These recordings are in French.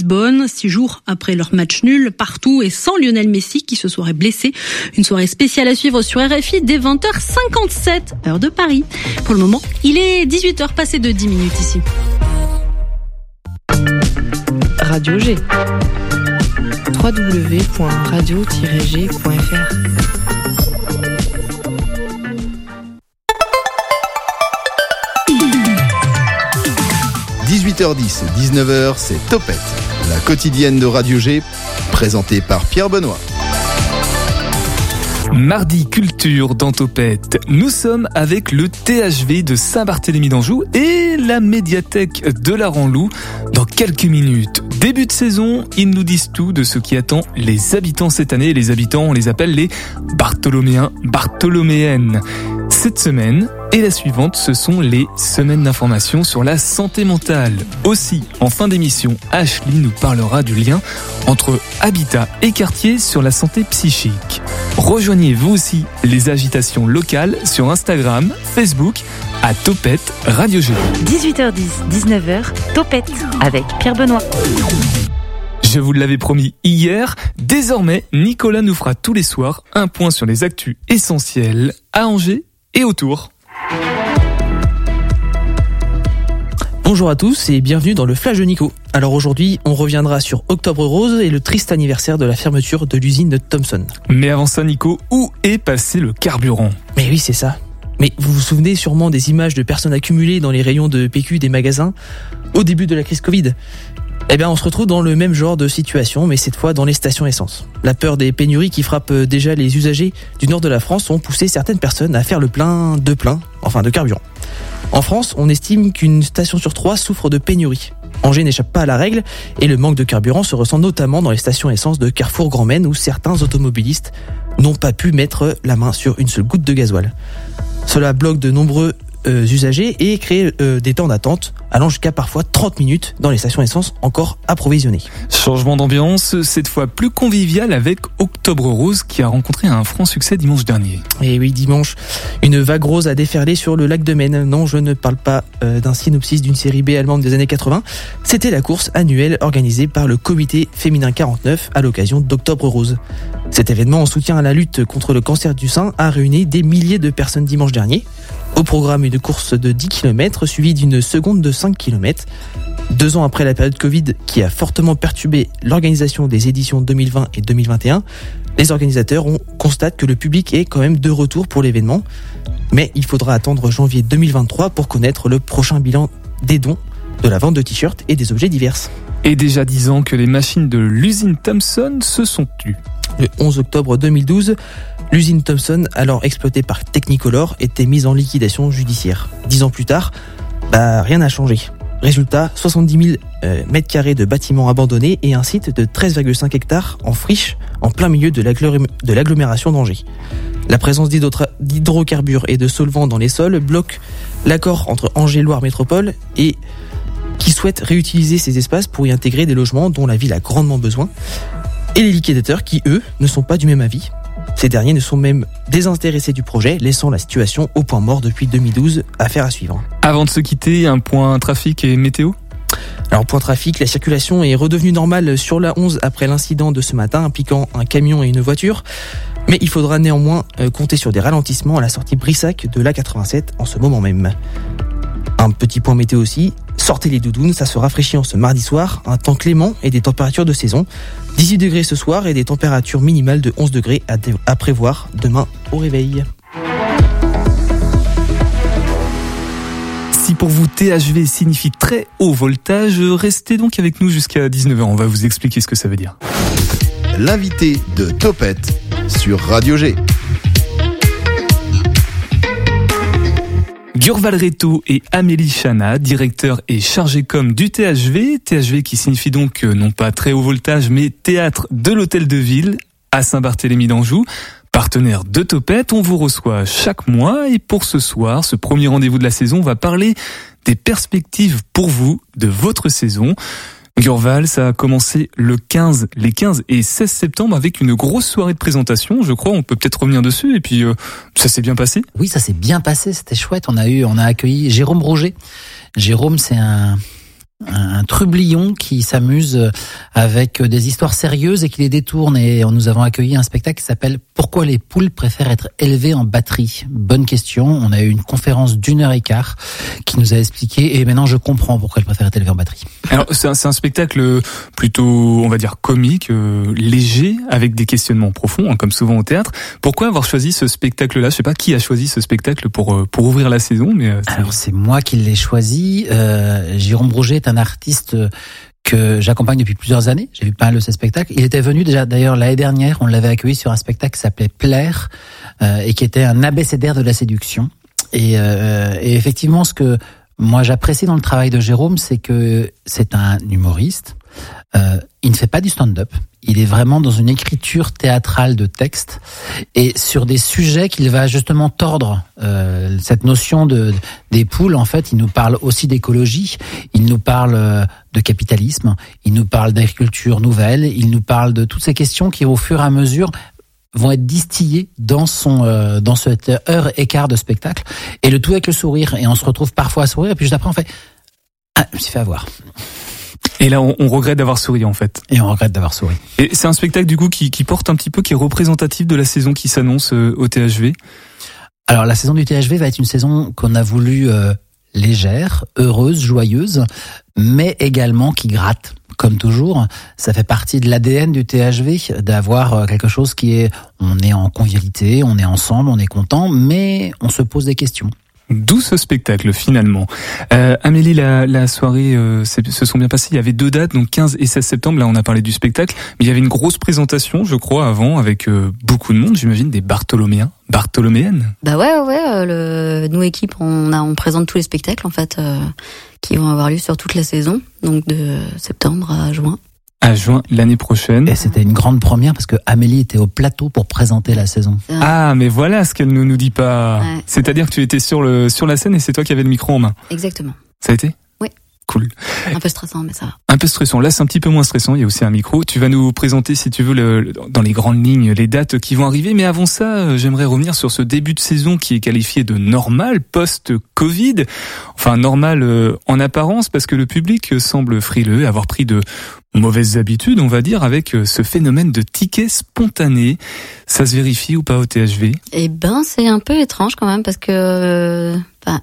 Lisbonne, six jours après leur match nul partout et sans Lionel Messi qui se serait blessé. Une soirée spéciale à suivre sur RFI dès 20h57, heure de Paris. Pour le moment, il est 18h passé de 10 minutes ici. Radio G www.radio-g.fr 18h10, 19h, c'est Topette, la quotidienne de Radio G, présentée par Pierre Benoît. Mardi Culture dans Topette. Nous sommes avec le THV de Saint-Barthélemy d'Anjou et la médiathèque de la Ranlou. Dans quelques minutes, début de saison, ils nous disent tout de ce qui attend les habitants cette année. Les habitants, on les appelle les Bartholoméens, Bartholoméennes. Cette semaine et la suivante, ce sont les semaines d'information sur la santé mentale. Aussi, en fin d'émission, Ashley nous parlera du lien entre habitat et quartier sur la santé psychique. Rejoignez vous aussi les agitations locales sur Instagram, Facebook, à Topette Radio G. 18h10, 19h, Topette avec Pierre Benoît. Je vous l'avais promis hier, désormais Nicolas nous fera tous les soirs un point sur les actus essentiels à Angers et autour. Bonjour à tous et bienvenue dans le Flash de Nico. Alors aujourd'hui, on reviendra sur Octobre Rose et le triste anniversaire de la fermeture de l'usine de Thomson. Mais avant ça, Nico, où est passé le carburant? Mais oui, c'est ça. Mais vous vous souvenez sûrement des images de personnes accumulées dans les rayons de PQ des magasins? Au début de la crise Covid. Eh bien, on se retrouve dans le même genre de situation, mais cette fois dans les stations essence. La peur des pénuries qui frappent déjà les usagers du nord de la France ont poussé certaines personnes à faire le plein de plein, enfin de carburant. En France, on estime qu'une station sur trois souffre de pénurie. Angers n'échappe pas à la règle et le manque de carburant se ressent notamment dans les stations essence de Carrefour Grand Maine où certains automobilistes n'ont pas pu mettre la main sur une seule goutte de gasoil. Cela bloque de nombreux euh, usagers et crée euh, des temps d'attente allant jusqu'à parfois 30 minutes dans les stations essence encore approvisionnées. Changement d'ambiance, cette fois plus convivial avec Octobre Rose qui a rencontré un franc succès dimanche dernier. Et oui, dimanche, une vague rose a déferlé sur le lac de Maine. Non, je ne parle pas euh, d'un synopsis d'une série B allemande des années 80. C'était la course annuelle organisée par le comité féminin 49 à l'occasion d'Octobre Rose. Cet événement en soutien à la lutte contre le cancer du sein a réuni des milliers de personnes dimanche dernier. Au programme, une course de 10 km suivie d'une seconde de 5 km. Deux ans après la période Covid qui a fortement perturbé l'organisation des éditions 2020 et 2021, les organisateurs constatent que le public est quand même de retour pour l'événement. Mais il faudra attendre janvier 2023 pour connaître le prochain bilan des dons, de la vente de t-shirts et des objets divers. Et déjà dix ans que les machines de l'usine Thomson se sont tues. Le 11 octobre 2012, l'usine Thomson, alors exploitée par Technicolor, était mise en liquidation judiciaire. Dix ans plus tard, bah, rien n'a changé. Résultat, 70 000 euh, mètres carrés de bâtiments abandonnés et un site de 13,5 hectares en friche en plein milieu de l'agglomération d'Angers. La présence d'hydrocarbures et de solvants dans les sols bloque l'accord entre Angers-Loire Métropole et qui souhaite réutiliser ces espaces pour y intégrer des logements dont la ville a grandement besoin, et les liquidateurs qui, eux, ne sont pas du même avis. Ces derniers ne sont même désintéressés du projet, laissant la situation au point mort depuis 2012. Affaire à suivre. Avant de se quitter, un point trafic et météo? Alors point trafic, la circulation est redevenue normale sur la 11 après l'incident de ce matin impliquant un camion et une voiture. Mais il faudra néanmoins euh, compter sur des ralentissements à la sortie Brissac de la 87 en ce moment même. Un petit point météo aussi, sortez les doudounes, ça se rafraîchit en ce mardi soir, un temps clément et des températures de saison. 18 degrés ce soir et des températures minimales de 11 degrés à, à prévoir demain au réveil. Si pour vous THV signifie très haut voltage, restez donc avec nous jusqu'à 19h, on va vous expliquer ce que ça veut dire. L'invité de Topette sur Radio G. Gurval Reto et Amélie Chana, directeur et chargé com du THV, THV qui signifie donc euh, non pas très haut voltage mais théâtre de l'hôtel de ville à Saint-Barthélemy d'Anjou. Partenaire de Topette, on vous reçoit chaque mois et pour ce soir, ce premier rendez-vous de la saison, on va parler des perspectives pour vous de votre saison. Gurval, ça a commencé le 15, les 15 et 16 septembre avec une grosse soirée de présentation, je crois. On peut peut-être revenir dessus. Et puis, euh, ça s'est bien passé. Oui, ça s'est bien passé. C'était chouette. On a eu, on a accueilli Jérôme Roger. Jérôme, c'est un, un trublion qui s'amuse avec des histoires sérieuses et qui les détourne. Et nous avons accueilli un spectacle qui s'appelle Pourquoi les poules préfèrent être élevées en batterie? Bonne question. On a eu une conférence d'une heure et quart qui nous a expliqué et maintenant je comprends pourquoi elles préfèrent être élevées en batterie. Alors c'est un, un, spectacle plutôt, on va dire, comique, euh, léger, avec des questionnements profonds, hein, comme souvent au théâtre. Pourquoi avoir choisi ce spectacle-là? Je sais pas qui a choisi ce spectacle pour euh, pour ouvrir la saison, mais euh, alors c'est moi qui l'ai choisi. Euh, Jérôme Brouget est un artiste que j'accompagne depuis plusieurs années. J'ai vu pas mal de ses spectacles. Il était venu déjà d'ailleurs l'année dernière. On l'avait accueilli sur un spectacle qui s'appelait Plaire euh, et qui était un abécédaire de la séduction. Et, euh, et effectivement, ce que moi j'apprécie dans le travail de Jérôme, c'est que c'est un humoriste. Euh, il ne fait pas du stand-up. Il est vraiment dans une écriture théâtrale de texte et sur des sujets qu'il va justement tordre. Euh, cette notion de des poules, en fait, il nous parle aussi d'écologie. Il nous parle euh, de capitalisme. Il nous parle d'agriculture nouvelle. Il nous parle de toutes ces questions qui, au fur et à mesure, vont être distillées dans son dans cette heure et quart de spectacle et le tout avec le sourire et on se retrouve parfois à sourire et puis juste après on fait ah, je me suis fait avoir et là, on, on regrette d'avoir souri en fait. Et on regrette d'avoir souri. Et c'est un spectacle du coup qui, qui, porte un petit peu, qui est représentatif de la saison qui s'annonce euh, au THV. Alors la saison du THV va être une saison qu'on a voulu euh, légère, heureuse, joyeuse, mais également qui gratte. Comme toujours, ça fait partie de l'ADN du THV d'avoir euh, quelque chose qui est, on est en convivialité, on est ensemble, on est content, mais on se pose des questions. D'où ce spectacle finalement. Euh, Amélie, la, soirée euh, se sont bien passées. Il y avait deux dates, donc 15 et 16 septembre. Là, on a parlé du spectacle, mais il y avait une grosse présentation, je crois, avant, avec euh, beaucoup de monde. J'imagine des Bartholoméens, Bartholoméennes. Bah ouais, ouais. Le, nous équipe, on, présente tous les spectacles en fait qui vont avoir lieu sur toute la saison, donc de septembre à juin à juin l'année prochaine. Et c'était une grande première parce que Amélie était au plateau pour présenter la saison. Ah, mais voilà ce qu'elle ne nous dit pas. Ouais. C'est-à-dire que tu étais sur le sur la scène et c'est toi qui avais le micro en main. Exactement. Ça a été? Cool. Un peu stressant, mais ça va. Un peu stressant. Là, c'est un petit peu moins stressant. Il y a aussi un micro. Tu vas nous présenter, si tu veux, le, dans les grandes lignes, les dates qui vont arriver. Mais avant ça, j'aimerais revenir sur ce début de saison qui est qualifié de normal post-Covid. Enfin, normal euh, en apparence parce que le public semble frileux, avoir pris de mauvaises habitudes, on va dire, avec euh, ce phénomène de tickets spontanés. Ça se vérifie ou pas au THV Eh ben, c'est un peu étrange quand même parce que. Enfin,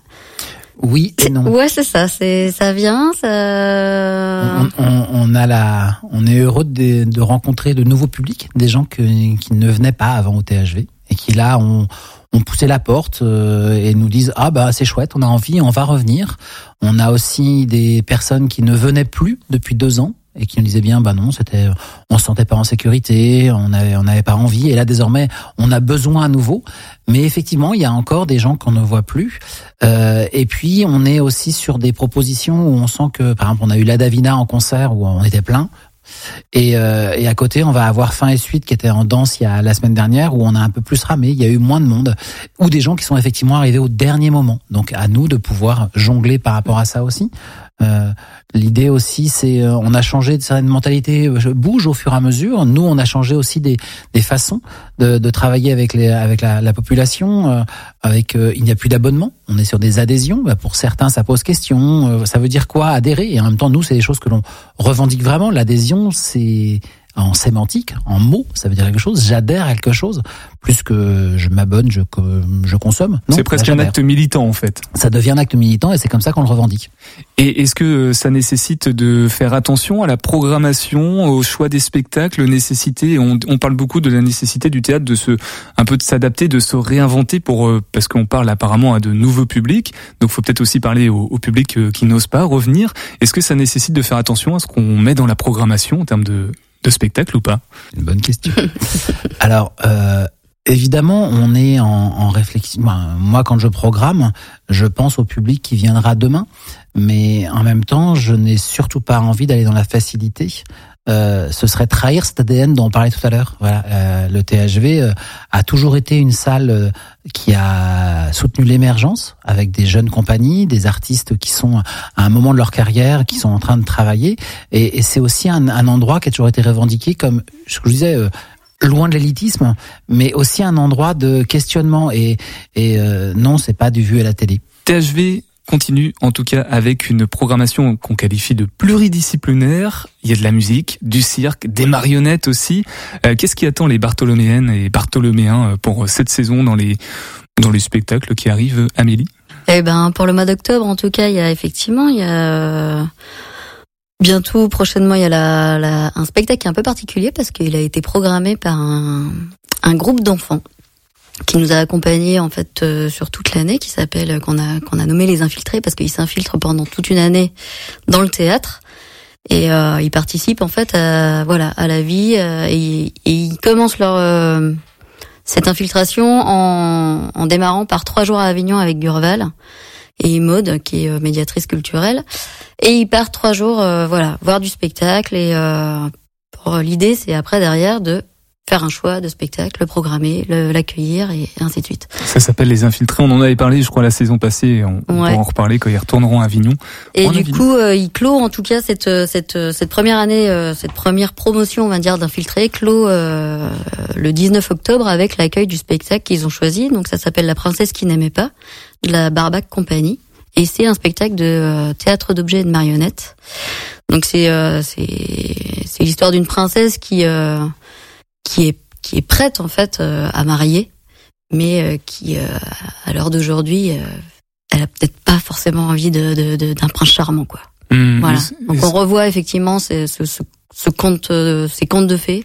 oui et non. Ouais, c'est ça. C'est ça vient. Ça... On, on, on, a la, on est heureux de, de, rencontrer de nouveaux publics, des gens que, qui ne venaient pas avant au THV et qui là ont, ont poussé la porte euh, et nous disent ah bah c'est chouette, on a envie, on va revenir. On a aussi des personnes qui ne venaient plus depuis deux ans et qui nous disaient bien bah non c'était on se sentait pas en sécurité on avait on n'avait pas envie et là désormais on a besoin à nouveau mais effectivement il y a encore des gens qu'on ne voit plus euh, et puis on est aussi sur des propositions où on sent que par exemple on a eu la Davina en concert où on était plein et, euh, et, à côté, on va avoir Fin et Suite qui était en danse il y a la semaine dernière où on a un peu plus ramé. Il y a eu moins de monde ou des gens qui sont effectivement arrivés au dernier moment. Donc à nous de pouvoir jongler par rapport à ça aussi. Euh, L'idée aussi, c'est euh, on a changé de certaines mentalités, euh, bouge au fur et à mesure. Nous, on a changé aussi des, des façons de, de travailler avec les avec la, la population. Euh, avec euh, il n'y a plus d'abonnement, on est sur des adhésions. Bah, pour certains, ça pose question. ça veut dire quoi adhérer? Et en même temps, nous, c'est des choses que l'on revendique vraiment. L'adhésion, c'est en sémantique, en mots, ça veut dire quelque chose. J'adhère à quelque chose plus que je m'abonne, je, je consomme. C'est presque un acte militant en fait. Ça devient un acte militant et c'est comme ça qu'on le revendique. Et est-ce que ça nécessite de faire attention à la programmation, au choix des spectacles, nécessité on, on parle beaucoup de la nécessité du théâtre de se un peu de s'adapter, de se réinventer pour euh, parce qu'on parle apparemment à de nouveaux publics. Donc faut peut-être aussi parler au, au public euh, qui n'ose pas revenir. Est-ce que ça nécessite de faire attention à ce qu'on met dans la programmation en termes de de spectacle ou pas Une bonne question. Alors, euh, évidemment, on est en, en réflexion. Moi, quand je programme, je pense au public qui viendra demain, mais en même temps, je n'ai surtout pas envie d'aller dans la facilité. Euh, ce serait trahir cet ADN dont on parlait tout à l'heure. Voilà, euh, le THV euh, a toujours été une salle euh, qui a soutenu l'émergence avec des jeunes compagnies, des artistes qui sont à un moment de leur carrière, qui sont en train de travailler. Et, et c'est aussi un, un, endroit qui a toujours été revendiqué comme, ce que je disais, loin de l'élitisme, mais aussi un endroit de questionnement. Et, et non, c'est pas du vu à la télé. THV continue en tout cas avec une programmation qu'on qualifie de pluridisciplinaire. Il y a de la musique, du cirque, des marionnettes aussi. Euh, qu'est-ce qui attend les Bartholoméennes et Bartholoméens euh, pour cette saison dans les dans les spectacles qui arrivent, Amélie? Eh ben, pour le mois d'octobre, en tout cas, il y a effectivement, bientôt, prochainement, il y a un spectacle qui est un peu particulier parce qu'il a été programmé par un groupe d'enfants qui nous a accompagnés en fait euh, sur toute l'année, qui s'appelle qu'on a qu'on a nommé les infiltrés parce qu'ils s'infiltrent pendant toute une année dans le théâtre. Et euh, ils participent en fait à voilà à la vie euh, et, et, ils commencent leur euh, cette infiltration en, en, démarrant par trois jours à Avignon avec Durval et Maude qui est médiatrice culturelle. Et ils partent trois jours voilà voir du spectacle et pour l'idée c'est après derrière de faire un choix de spectacle, le programmer, l'accueillir et ainsi de suite. Ça s'appelle Les Infiltrés. On en avait parlé, je crois, la saison passée. On, on pourra en reparler quand ils retourneront à Avignon. Et du coup, euh, il clôt en tout cas cette cette cette première année, euh, cette première promotion, on va dire, d'Infiltrés, clôt euh, le 19 octobre avec l'accueil du spectacle qu'ils ont choisi. Donc ça s'appelle La Princesse qui n'aimait pas, de la Barbac Compagnie. Et c'est un spectacle de euh, théâtre d'objets et de marionnettes. Donc c'est c'est c'est l'histoire d'une princesse qui qui est qui est prête en fait euh, à marier, mais euh, qui euh, à l'heure d'aujourd'hui, elle a peut-être pas forcément envie de d'un prince charmant quoi. Mmh, voilà. Donc on revoit effectivement ce, ce, ce conte, ces contes de fées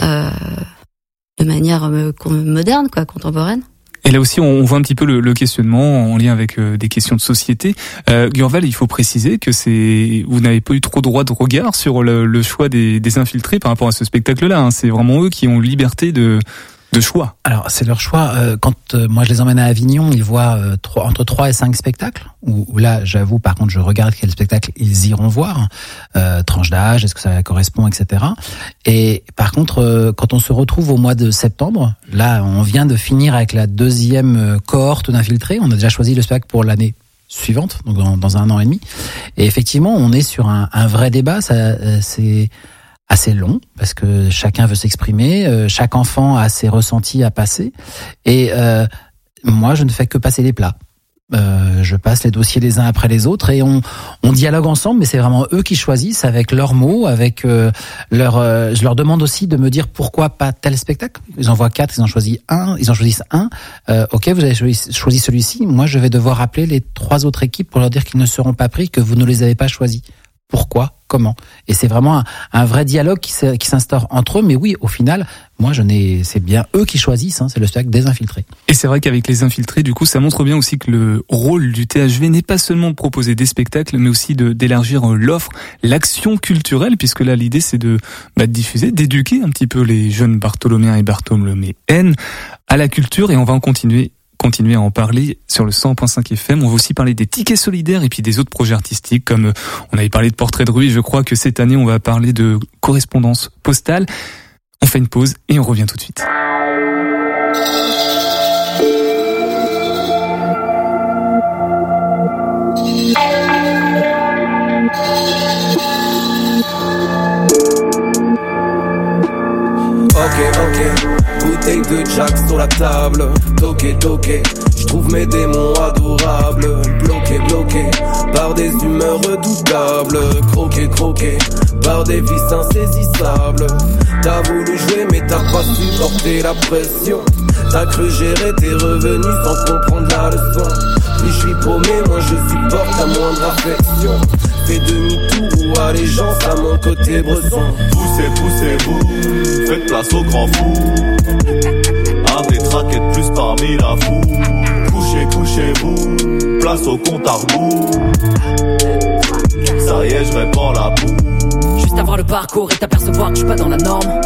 de manière moderne quoi, contemporaine. Et là aussi, on voit un petit peu le, questionnement en lien avec euh, des questions de société. Euh, Gurval, il faut préciser que c'est vous n'avez pas eu trop droit de regard sur le, choix des, des, infiltrés par rapport à ce spectacle-là. Hein. C'est vraiment eux qui ont liberté de de choix. Alors c'est leur choix. Euh, quand euh, moi je les emmène à Avignon, ils voient euh, entre 3 et 5 spectacles. Où, là, j'avoue, par contre, je regarde quel spectacle ils iront voir. tranche d'âge, est-ce que ça correspond, etc. Et par contre, quand on se retrouve au mois de septembre, là, on vient de finir avec la deuxième cohorte d'infiltrés. On a déjà choisi le spectacle pour l'année suivante, donc dans, dans, un an et demi. Et effectivement, on est sur un, un vrai débat. Ça, c'est assez long parce que chacun veut s'exprimer, euh, chaque enfant a ses ressentis à passer et euh, moi je ne fais que passer les plats. Euh, je passe les dossiers les uns après les autres et on, on dialogue ensemble, mais c'est vraiment eux qui choisissent avec leurs mots, avec euh, leur. Euh, je leur demande aussi de me dire pourquoi pas tel spectacle. Ils en voient quatre, ils en choisissent un, ils en choisissent un. ok, vous avez choisi, choisi celui-ci. Moi, je vais devoir appeler les trois autres équipes pour leur dire qu'ils ne seront pas pris, que vous ne les avez pas choisis pourquoi, comment. Et c'est vraiment un, vrai dialogue qui s'instaure entre eux. Mais oui, au final, moi, je n'ai, c'est bien eux qui choisissent. Hein, c'est le spectacle des infiltrés. Et c'est vrai qu'avec les infiltrés, du coup, ça montre bien aussi que le rôle du THV n'est pas seulement de proposer des spectacles, mais aussi d'élargir l'offre, l'action culturelle, puisque là, l'idée, c'est de, bah, de diffuser, d'éduquer un petit peu les jeunes Bartholoméens et Bartholoméennes à la culture. Et on va en continuer continuer à en parler sur le 100.5 FM. On va aussi parler des tickets solidaires et puis des autres projets artistiques comme euh, on avait parlé de portraits de rue. Je crois que cette année on va parler de correspondance postale. On fait une pause et on revient tout de suite. Ok, ok bouteille de Jack sur la table. Toqué, toqué, je trouve mes démons adorables. Bloqué, bloqué, par des humeurs redoutables. Croqué, croqué, par des vices insaisissables. T'as voulu jouer, mais t'as pas supporté la pression. T'as cru gérer tes revenus sans comprendre la leçon. Puis je suis paumé, moi je supporte ta moindre affection. Fais demi-tour ou allégeance à mon côté bresson. Poussez, poussez-vous, faites place au grand fou. Couchez, couchez-vous, place au compte à rebours. Ça y est, je répands la boue. Juste avoir le parcours et t'apercevoir que je suis pas dans la norme.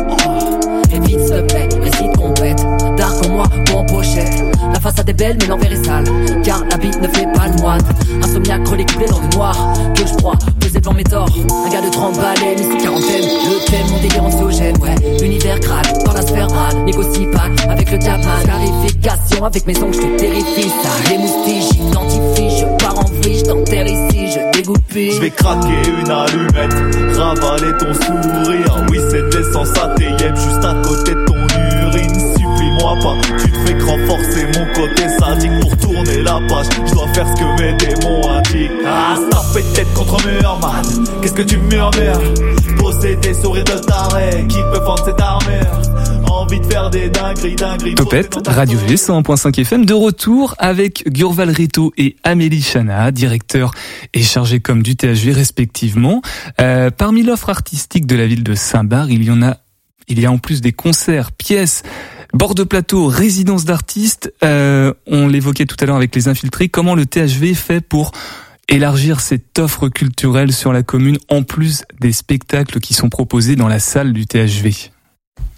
Et vite, te plaît, récite complète. Dark en moi ou en pochette. La façade est belle, mais l'envers est sale. Car la bite ne fait pas le moine. Insomniaque, couplé dans le noir. Que je crois, pesé devant mes torts. Un gars de 30 balais, mais c'est quarantaine. Le thème, mon délire anxiogène, ouais. Univers craque, dans la sphère rade. Négocie pas avec le diable. Clarification, avec mes ongles, je te terrifie. Les moustiches, j'identifie. Je pars en vrille, je t'enterre ici, je dégoûte Je vais craquer une allumette, ravaler ton sourire. Oui, c'est l'essence à tes juste à côté de ton pas, tu te fais croire renforcer mon côté sadique pour tourner la page. Je dois faire ce que mes démons indiquent. Ah, ça tête contre mur, man. Qu'est-ce que tu murmures? Posséder sourire de taré qui peut vendre cette armure? Envie de faire des dingueries, dingueries. Topette, Radio V 101.5 FM, de retour avec Gurval Rito et Amélie Chana, directeur et chargé comme du THV respectivement. Euh, parmi l'offre artistique de la ville de Saint-Bar, il y en a, il y a en plus des concerts, pièces, bord de plateau, résidence d'artistes. Euh, on l'évoquait tout à l'heure avec les infiltrés. Comment le THV fait pour élargir cette offre culturelle sur la commune en plus des spectacles qui sont proposés dans la salle du THV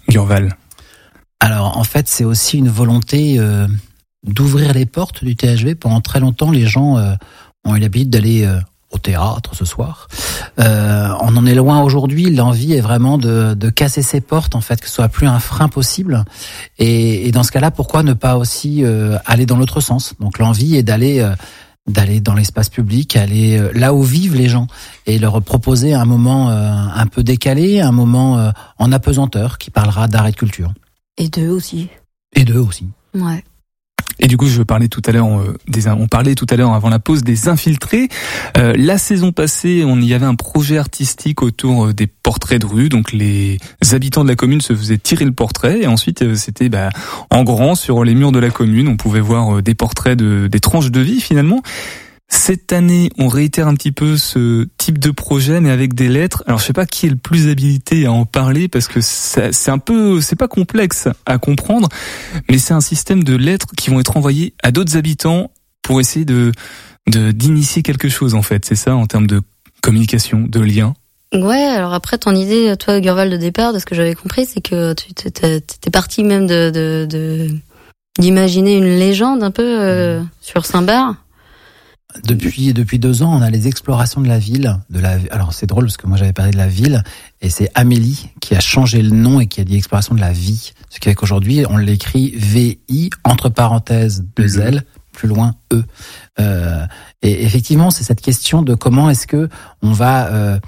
Gurval. Alors en fait, c'est aussi une volonté euh, d'ouvrir les portes du THV. Pendant très longtemps, les gens euh, ont eu l'habitude d'aller au théâtre ce soir. on en est loin aujourd'hui. L'envie est vraiment de, de, casser ces portes, en fait, que ce soit plus un frein possible. Et, et dans ce cas-là, pourquoi ne pas aussi aller dans l'autre sens? Donc l'envie est d'aller d'aller dans l'espace public, aller là où vivent les gens et leur proposer un moment un peu décalé, un moment en apesanteur qui parlera d'art et de culture. Et d'eux aussi. Et d'eux aussi. Ouais. Et du coup, je parlais tout à l'heure, euh, on parlait tout à l'heure avant la pause des infiltrés. Euh, la saison passée, on y avait un projet artistique autour euh, des portraits de rue. Donc les habitants de la commune se faisaient tirer le portrait et ensuite c'était bah, en grand sur les murs de la commune. On pouvait voir des portraits de des tranches de vie finalement. Cette année, on réitère un petit peu ce type de projet, mais avec des lettres. Alors, je sais pas qui est le plus habilité à en parler parce que c'est un peu, c'est pas complexe à comprendre, mais c'est un système de lettres qui vont être envoyées à d'autres habitants pour essayer de d'initier quelque chose en fait. C'est ça en termes de communication, de lien. Ouais, alors après ton idée, toi Gurval de départ, de ce que j'avais compris, c'est que tu étais parti même de d'imaginer une légende un peu euh, sur Saint-Bar. Depuis depuis deux ans, on a les explorations de la ville. De la alors c'est drôle parce que moi j'avais parlé de la ville et c'est Amélie qui a changé le nom et qui a dit exploration de la vie. Ce qui fait qu'aujourd'hui on l'écrit V I entre parenthèses deux L plus loin E. Euh, et effectivement c'est cette question de comment est-ce que on va euh,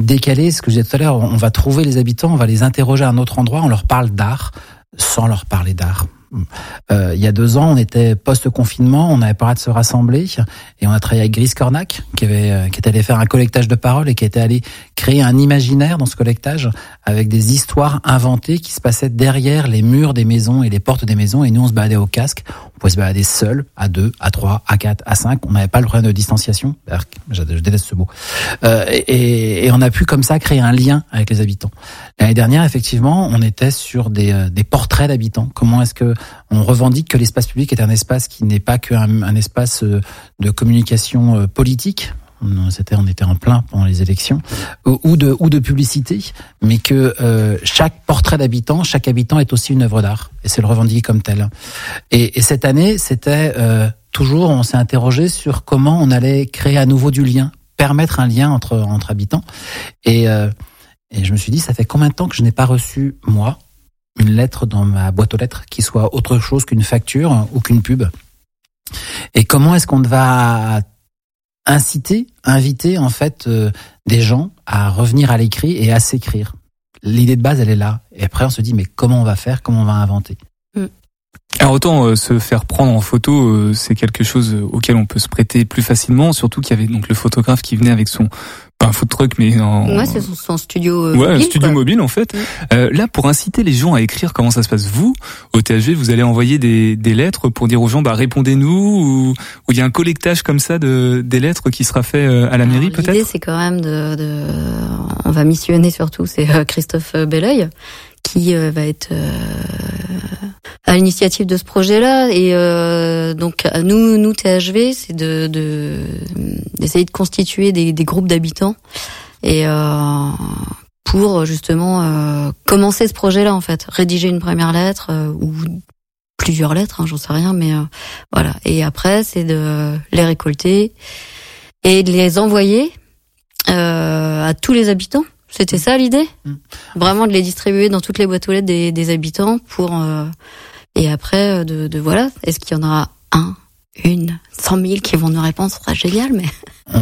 décaler ce que je disais tout à l'heure. On va trouver les habitants, on va les interroger à un autre endroit, on leur parle d'art sans leur parler d'art. Euh, il y a deux ans, on était post-confinement, on avait pas de se rassembler et on a travaillé avec Gris Cornac qui avait euh, qui était allé faire un collectage de paroles et qui était allé créer un imaginaire dans ce collectage avec des histoires inventées qui se passaient derrière les murs des maisons et les portes des maisons et nous on se baladait au casque. On pouvait se balader seul, à deux, à trois, à quatre, à cinq. On n'avait pas le problème de distanciation. Je, déteste ce mot. Euh, et, on a pu comme ça créer un lien avec les habitants. L'année dernière, effectivement, on était sur des, euh, portraits d'habitants. Comment est-ce que on revendique que l'espace public est un espace qui n'est pas qu'un un espace euh, de communication euh, politique c'était on était en plein pendant les élections ou de ou de publicité mais que chaque portrait d'habitant chaque habitant est aussi une œuvre d'art et c'est le revendiquer comme tel. Et, et cette année c'était toujours on s'est interrogé sur comment on allait créer à nouveau du lien permettre un lien entre entre habitants. Et et je me suis dit, ça fait combien de temps que je n'ai pas reçu, moi, une lettre dans ma boîte aux lettres qui soit autre chose qu'une facture ou qu'une pub? Et comment est-ce qu'on va inciter, inviter en fait euh, des gens à revenir à l'écrit et à s'écrire L'idée de base, elle est là. Et après, on se dit, mais comment on va faire? Comment on va inventer? Mm. Alors autant euh, se faire prendre en photo, euh, c'est quelque chose auquel on peut se prêter plus facilement, surtout qu'il y avait donc le photographe qui venait avec son pas un food truck, mais en... Ouais, c'est son, studio euh, ouais, mobile. studio mobile, en fait. Euh, là, pour inciter les gens à écrire, comment ça se passe? Vous, au THV, vous allez envoyer des, des lettres pour dire aux gens, bah, répondez-nous, ou il y a un collectage comme ça de des lettres qui sera fait euh, à la mairie, peut-être L'idée, c'est quand même de, de... On va missionner surtout, c'est euh, Christophe Belleuil, qui va être à l'initiative de ce projet-là. Et euh, donc nous, nous THV, c'est de d'essayer de, constituer des, des groupes d'habitants et euh, pour justement euh, commencer ce projet-là en fait, rédiger une première lettre euh, ou plusieurs lettres, hein, j'en sais rien, mais euh, voilà. Et après, c'est de les récolter et de les envoyer à tous les habitants. C'était ça l'idée, mmh. vraiment de les distribuer dans toutes les boîtes aux lettres des, des habitants pour et après, euh, de, de voilà, est-ce qu'il y en aura un, une, cent mille qui vont nous répondre? Ce sera génial, mais...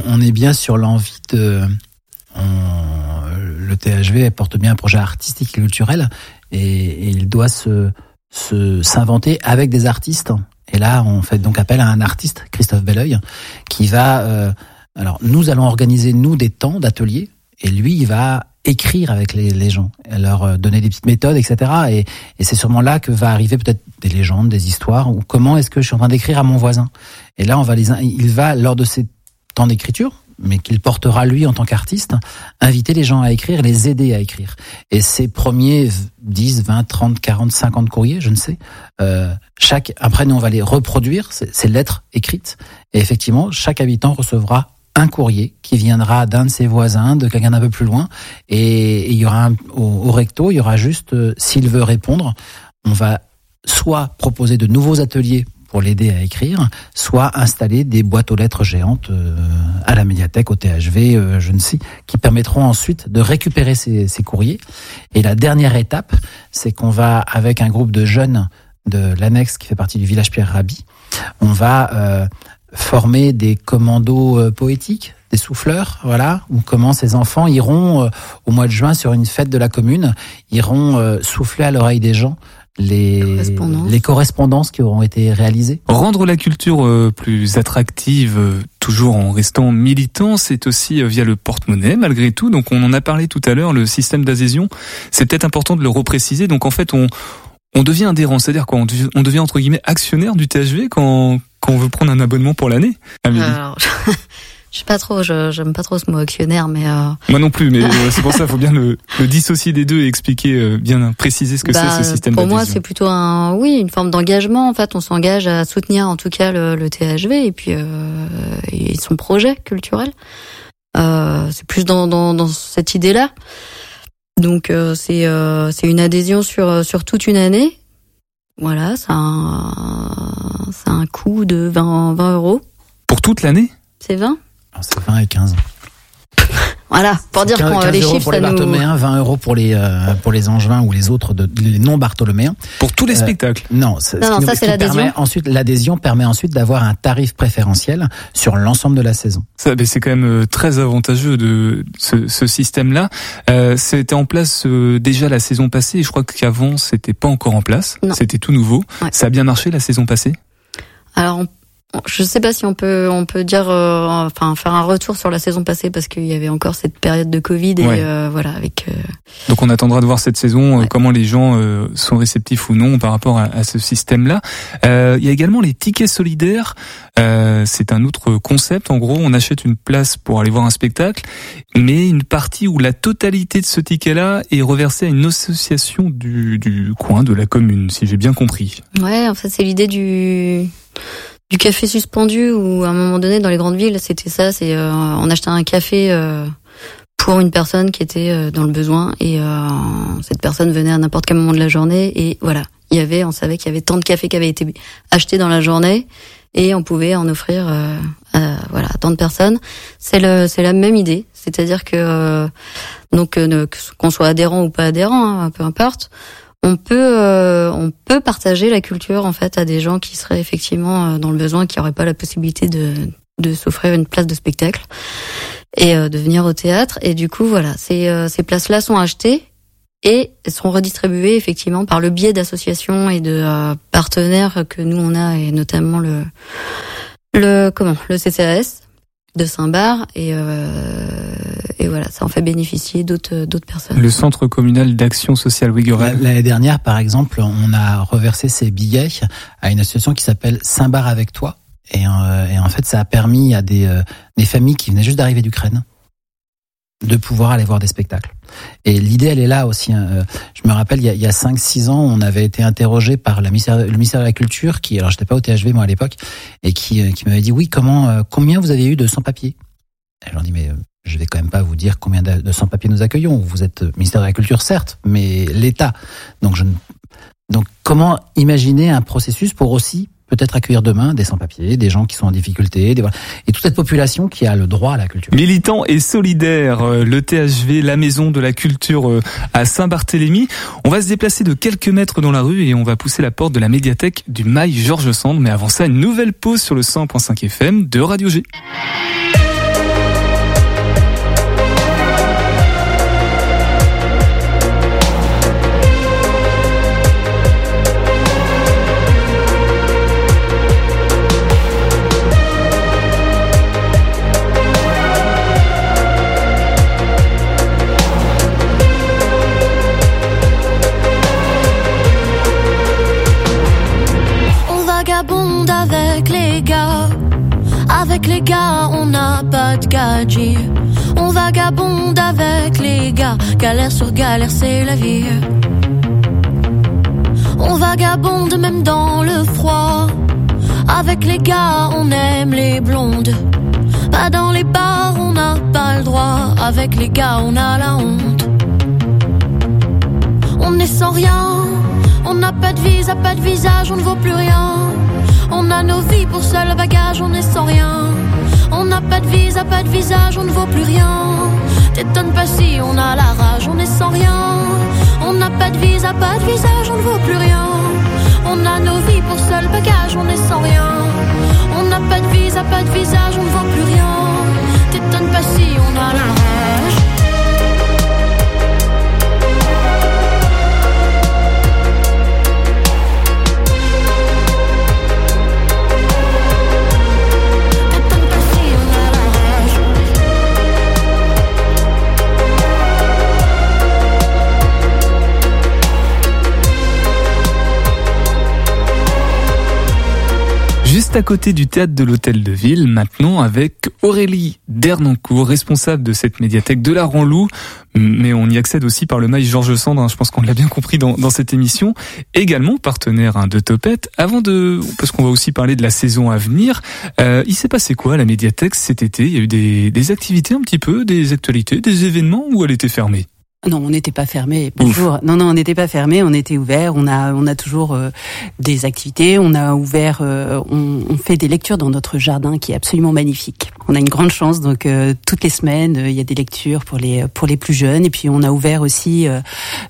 On, est bien sur l'envie de... le THV porte bien un projet artistique et culturel et, il doit se se s'inventer avec des artistes. Et là, on fait donc appel à un artiste, Christophe Belleuil, qui va. euh, alors, nous allons organiser nous des temps d'atelier, et lui, il va écrire avec les, gens, leur euh, donner des petites méthodes, etc. Et, c'est sûrement là que va arriver peut-être des légendes, des histoires, ou comment est-ce que je suis en train d'écrire à mon voisin. Et là, on va les, il va lors de ces temps d'écriture, mais qu'il portera lui en tant qu'artiste, inviter les gens à écrire, les aider à écrire. Et ces premiers 10, 20, 30, 40, 50 courriers, je ne sais, euh, chaque après nous on va les reproduire, ces lettres écrites, et effectivement chaque habitant recevra un courrier qui viendra d'un de ses voisins, de quelqu'un d'un peu plus loin, et, il y aura un- au, recto, il y aura juste, euh, s'il veut répondre, on va soit proposer de nouveaux ateliers pour l'aider à écrire, soit installer des boîtes aux lettres géantes euh, à la médiathèque, au THV, euh, je ne sais, qui permettront ensuite de récupérer ces, courriers. Et la dernière étape, c'est qu'on va, avec un groupe de jeunes de l'annexe qui fait partie du village Pierre Rabhi, on va former des commandos euh, poétiques, des souffleurs, voilà, ou comment ces enfants iront euh, au mois de juin sur une fête de la commune, iront euh, souffler à l'oreille des gens les Correspondances. les correspondances qui auront été réalisées. Rendre la culture euh, plus attractive, euh, toujours en restant militant, c'est aussi euh, via le porte-monnaie malgré tout. Donc on en a parlé tout à l'heure, le système d'adhésion, c'est peut-être important de le repréciser. Donc en fait, on on devient adhérent, c'est-à-dire quoi on devient, on devient entre guillemets actionnaire du THV quand quand on veut prendre un abonnement pour l'année. Alors, je sais pas trop, je- j'aime pas trop ce mot actionnaire, mais euh, Moi non plus, mais euh, c'est pour ça qu'il faut bien le, le dissocier des deux et expliquer euh, bien préciser ce que bah, c'est ce système pour moi c'est plutôt un, oui, une forme d'engagement. En fait, on s'engage à soutenir en tout cas le, le THV et puis euh, et son projet culturel. Euh, c'est plus dans, dans, dans cette idée-là. Donc euh, c'est euh, c'est une adhésion sur sur toute une année. Voilà, c'est un un coût de 20 20 euros. Pour toute l'année? C'est 20 Alors, C'est 20 et 15. Voilà, pour dire 15, quand 15 les euros chiffres pour les nous Barthoméens, 20 euros pour les euh, pour les Angevins ou les autres de, les non Bartholoméens. Pour tous les Euh, spectacles. Non, nous- ça, ce c'est l'adhésion. permet Ensuite, l'adhésion permet ensuite d'avoir un tarif préférentiel sur l'ensemble de la saison. Ça, ben, c'est quand même euh, très avantageux de ce, ce système-là. Euh, c'était en place euh, déjà la saison passée. Et je crois qu'avant, c'était pas encore en place. Non. C'était tout nouveau. Ouais. Ça a bien marché la saison passée? Alors, on- je sais pas si on peut, on peut dire, euh, enfin, faire un retour sur la saison passée parce qu'il y avait encore cette période de Covid et Ouais. euh, voilà, avec. euh, Donc on attendra de voir cette saison euh, Ouais. comment les gens euh, sont réceptifs ou non par rapport à, à ce système-là. Euh, il y a également les tickets solidaires. Euh, c'est un autre concept. En gros, on achète une place pour aller voir un spectacle, mais une partie où la totalité de ce ticket-là est reversée à une association du, du coin, de la commune, si j'ai bien compris. Ouais, en fait, c'est l'idée du du café suspendu où à un moment donné dans les grandes villes, c'était ça. C'est euh, on achetait un café. euh, pour une personne qui était euh, dans le besoin et euh, cette personne venait à n'importe quel moment de la journée et voilà il y avait on savait qu'il y avait tant de café qui avait été acheté dans la journée et on pouvait en offrir voilà tant de personnes c'est le c'est la même idée c'est-à-dire que donc qu'on soit adhérent ou pas adhérent hein, peu importe on peut euh, on peut partager la culture en fait à des gens qui seraient effectivement euh, dans le besoin qui n'auraient pas la possibilité de de s'offrir une place de spectacle et euh, de venir au théâtre. Et du coup voilà ces ces places là sont achetées et seront redistribuées effectivement par le biais d'associations et de partenaires que nous on a et notamment le le comment le CCAS de Saint-Bar et euh, et voilà ça en fait bénéficier d'autres d'autres personnes. Le Centre communal d'action sociale Ouigourel. L'année dernière, par exemple, on a reversé ces billets à une association qui s'appelle Saint-Bar avec toi. Et, euh, et en fait, ça a permis à des, euh, des familles qui venaient juste d'arriver d'Ukraine de pouvoir aller voir des spectacles. Et l'idée, elle est là aussi. hein. Euh, Je me rappelle, il y a, il y a 5-6 ans, on avait été interrogé par le ministère de la Culture, qui, alors j'étais pas au THV moi à l'époque, et qui, euh, qui m'avait dit, oui, comment, euh, combien vous avez eu de sans-papiers? Et je leur dis, mais je vais quand même pas vous dire combien de sans-papiers nous accueillons. Vous êtes ministère de la Culture, certes, mais l'État. Donc, je ne... Donc, comment imaginer un processus pour aussi peut-être accueillir demain des sans-papiers, des gens qui sont en difficulté, des... et toute cette population qui a le droit à la culture. Militant et solidaire, euh, le THV, la maison de la culture euh, à Saint-Barthélemy. On va se déplacer de quelques mètres dans la rue et on va pousser la porte de la médiathèque du Mail Georges Sand. Mais avant ça, une nouvelle pause sur le 100.5 FM de Radio G. Avec les gars, on n'a pas de gadget. On vagabonde avec les gars. Galère sur galère, c'est la vie. On vagabonde même dans le froid. Avec les gars, on aime les blondes. Pas dans les bars, on n'a pas le droit. Avec les gars, on a la honte. On est sans rien. On n'a pas de pas de visage, on ne vaut plus rien. On a nos vies pour seul bagage, on est sans rien. On n'a pas de visa, pas de visage, on ne vaut plus rien. T'étonnes pas si on a la rage, on est sans rien. On n'a pas de visa, pas de visage, on ne vaut plus rien. On a nos vies pour seul bagage, on est sans rien. On n'a pas de visa, pas de visage, on ne vaut plus rien. T'étonnes pas si on a la rage. Juste à côté du théâtre de l'Hôtel de Ville, maintenant avec Aurélie Dernancourt, responsable de cette médiathèque de la Ranlou, mais on y accède aussi par le mail Georges Sand, hein, je pense qu'on l'a bien compris dans, dans cette émission, également partenaire hein, de Topette. Avant de, parce qu'on va aussi parler de la saison à venir, euh, il s'est passé quoi à la médiathèque cet été? Il y a eu des, des activités un petit peu, des actualités, des événements où elle était fermée? Non, on n'était pas fermé. Bonjour. Non, non, on n'était pas fermé. On était ouvert. On a, on a toujours euh, des activités. On a ouvert. euh, on, on fait des lectures dans notre jardin qui est absolument magnifique. On a une grande chance. Donc euh, toutes les semaines, euh, il y a des lectures pour les pour les plus jeunes. Et puis on a ouvert aussi euh,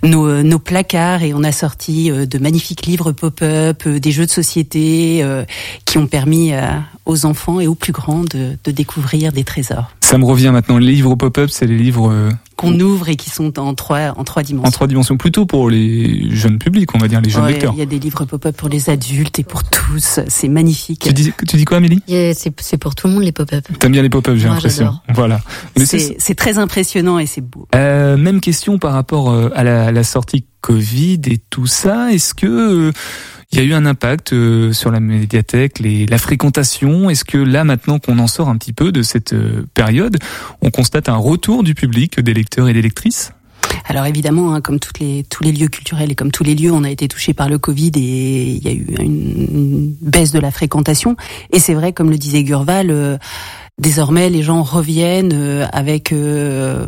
nos, nos placards et on a sorti euh, de magnifiques livres pop-up, euh, des jeux de société euh, qui ont permis aux enfants et aux plus grands de, de découvrir des trésors Ça me revient maintenant, les livres pop-up, c'est les livres euh, qu'on ouvre et qui sont en trois en trois dimensions. en trois dimensions, plutôt pour les jeunes publics, on va dire, les jeunes Ouais, lecteurs. Il y a des livres pop-up pour les adultes et pour tous. C'est magnifique. Tu dis, tu dis quoi, Amélie? Yeah, c'est pour tout le monde les pop-up. T'aimes bien les pop-up, j'ai l'impression. Voilà. C'est- très impressionnant et c'est beau. Euh, même question par rapport euh, à la, la sortie Covid et tout ça. Est-ce que euh, il y a eu un impact euh, sur la médiathèque, les, la fréquentation Est-ce que là, maintenant qu'on en sort un petit peu de cette euh, période, on constate un retour du public, des lecteurs et des lectrices? Alors évidemment, hein, comme toutes les, tous les lieux culturels et comme tous les lieux, on a été touché par le Covid et il y a eu une, une baisse de la fréquentation. Et c'est vrai, comme le disait Gurval, euh, désormais les gens reviennent euh, avec euh,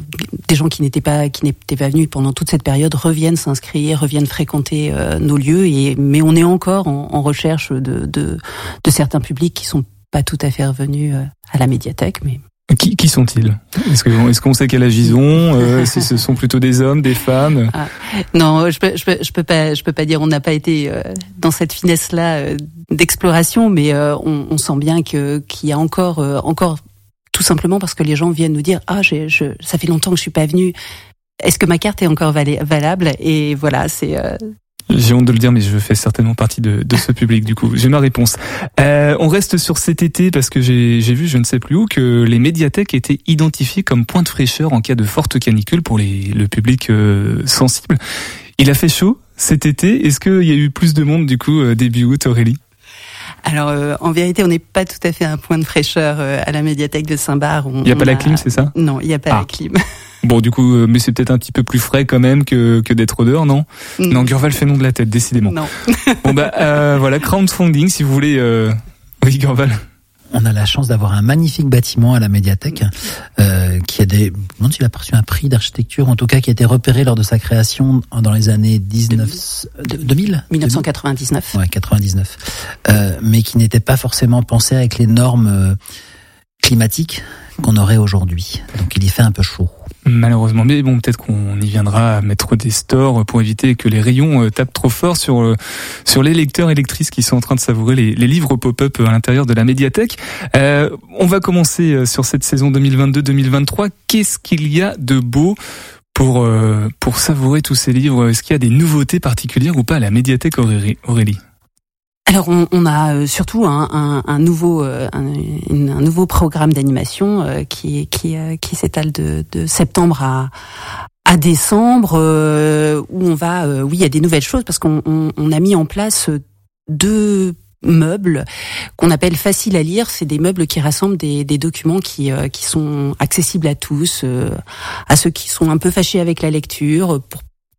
des gens qui n'étaient pas qui n'étaient pas venus pendant toute cette période reviennent s'inscrire, reviennent fréquenter euh, nos lieux. Et mais on est encore en, recherche de, de de certains publics qui sont pas tout à fait revenus à la médiathèque, mais Qui, qui sont-ils? Est-ce qu'on est qu'on sait quel âge ils ont? Euh, Ce sont plutôt des hommes, des femmes? Ah, non, je peux, je peux, je peux pas, je peux pas dire. On n'a pas été euh, dans cette finesse-là euh, d'exploration, mais euh, on, on sent bien que qu'il y a encore, euh, encore, tout simplement parce que les gens viennent nous dire ah, j'ai, je, ça fait longtemps que je suis pas venu. Est-ce que ma carte est encore valable? Et voilà, c'est. J'ai honte de le dire, mais je fais certainement partie de, de ce public. Du coup, j'ai ma réponse. Euh, on reste sur cet été parce que j'ai j'ai vu, je ne sais plus où, que les médiathèques étaient identifiées comme point de fraîcheur en cas de forte canicule pour les, le public euh, sensible. Il a fait chaud cet été. Est-ce qu'il y a eu plus de monde du coup euh, début août, Aurélie? Alors, euh, en vérité, on n'est pas tout à fait un point de fraîcheur euh, à la médiathèque de Saint-Bar. Il n'y a pas la clim, c'est ça? Non, il n'y a pas Ah. la clim. Bon, du coup, euh, mais c'est peut-être un petit peu plus frais quand même que, que d'être dehors, non? Non, Gurval fait non de la tête, décidément. Non. Bon bah euh, voilà, crowdfunding, si vous voulez. Euh... Oui, Gurval. On a la chance d'avoir un magnifique bâtiment à la médiathèque euh, qui a des, demande s'il a reçu un prix d'architecture, en tout cas qui a été repéré lors de sa création dans les années 19 de- 2000 1999. Ouais, 99. Euh, mais qui n'était pas forcément pensé avec les normes euh, climatiques qu'on aurait aujourd'hui. Donc il y fait un peu chaud. Malheureusement, mais bon, peut-être qu'on y viendra à mettre des stores pour éviter que les rayons euh, tapent trop fort sur euh, sur les lecteurs et qui sont en train de savourer les, livres pop-up à l'intérieur de la médiathèque. Euh, on va commencer euh, sur cette saison 2022-2023. Qu'est-ce qu'il y a de beau pour euh, pour savourer tous ces livres? Est-ce qu'il y a des nouveautés particulières ou pas à la médiathèque Aurélie? Alors on, a euh, surtout euh, un, nouveau programme d'animation euh, qui s'étale de, septembre à décembre où on va oui il y a des nouvelles choses parce qu'on on, on a mis en place deux meubles qu'on appelle faciles à lire. C'est des meubles qui rassemblent des, documents qui, sont accessibles à tous, à ceux qui sont un peu fâchés avec la lecture,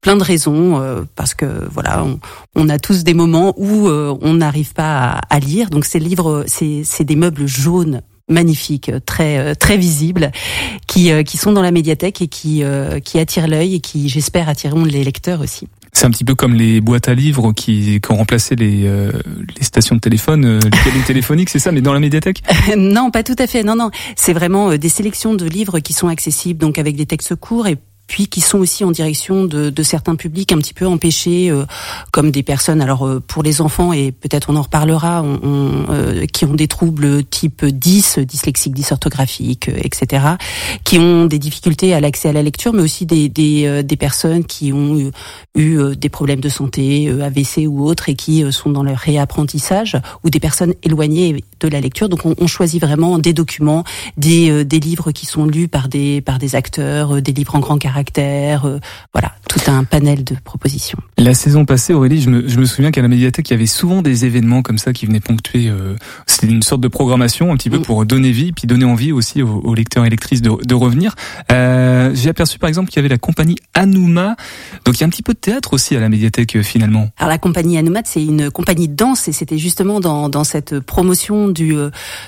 plein de raisons, euh, parce que voilà, on, on, a tous des moments où on n'arrive pas à, à, lire. Donc ces livres, c'est des meubles jaunes magnifiques, très très visibles, qui qui sont dans la médiathèque et qui qui attirent l'œil et qui j'espère attireront les lecteurs aussi. C'est un petit peu comme les boîtes à livres qui, qui ont remplacé les, euh, les stations de téléphone, euh, les cabines téléphoniques, c'est ça, mais dans la médiathèque? Non, pas tout à fait. Non, non. C'est vraiment euh, des sélections de livres qui sont accessibles, donc avec des textes courts et puis qui sont aussi en direction de, de certains publics un petit peu empêchés, euh, comme des personnes, alors euh, pour les enfants, et peut-être on en reparlera, on, on, euh, qui ont des troubles type 10, dyslexique, dysorthographique, etc., qui ont des difficultés à l'accès à la lecture, mais aussi des, des, des personnes qui ont eu, eu, des problèmes de santé, AVC ou autres, et qui sont dans leur réapprentissage, ou des personnes éloignées de la lecture. Donc on, on choisit vraiment des documents, des, des livres qui sont lus par des, par des acteurs, des livres en grand caractère caractère, euh, voilà, tout un panel de propositions. La saison passée, Aurélie, je me, je me souviens qu'à la médiathèque, il y avait souvent des événements comme ça qui venaient ponctuer. Euh, C'était une sorte de programmation un petit peu mm. pour donner vie, puis donner envie aussi aux, lecteurs et lectrices de, de revenir. Euh, J'ai aperçu par exemple qu'il y avait la compagnie Anouma, donc il y a un petit peu de théâtre aussi à la médiathèque finalement. Alors la compagnie Anouma, c'est une compagnie de danse et c'était justement dans, dans cette promotion du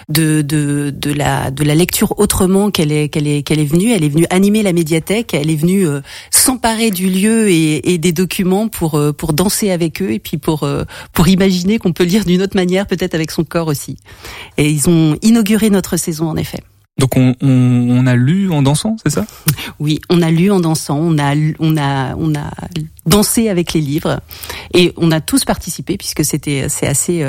de, de, de la de la lecture autrement qu'elle est qu'elle est qu'elle est venue. Elle est venue animer la médiathèque. Elle est venu euh, s'emparer du lieu et, et, des documents pour euh, pour danser avec eux et puis pour euh, pour imaginer qu'on peut lire d'une autre manière, peut-être avec son corps aussi. Et ils ont inauguré notre saison en effet. Donc on, on, on, a lu en dansant, c'est ça? Oui, on a lu en dansant, on a on a on a dansé avec les livres et on a tous participé puisque c'était c'est assez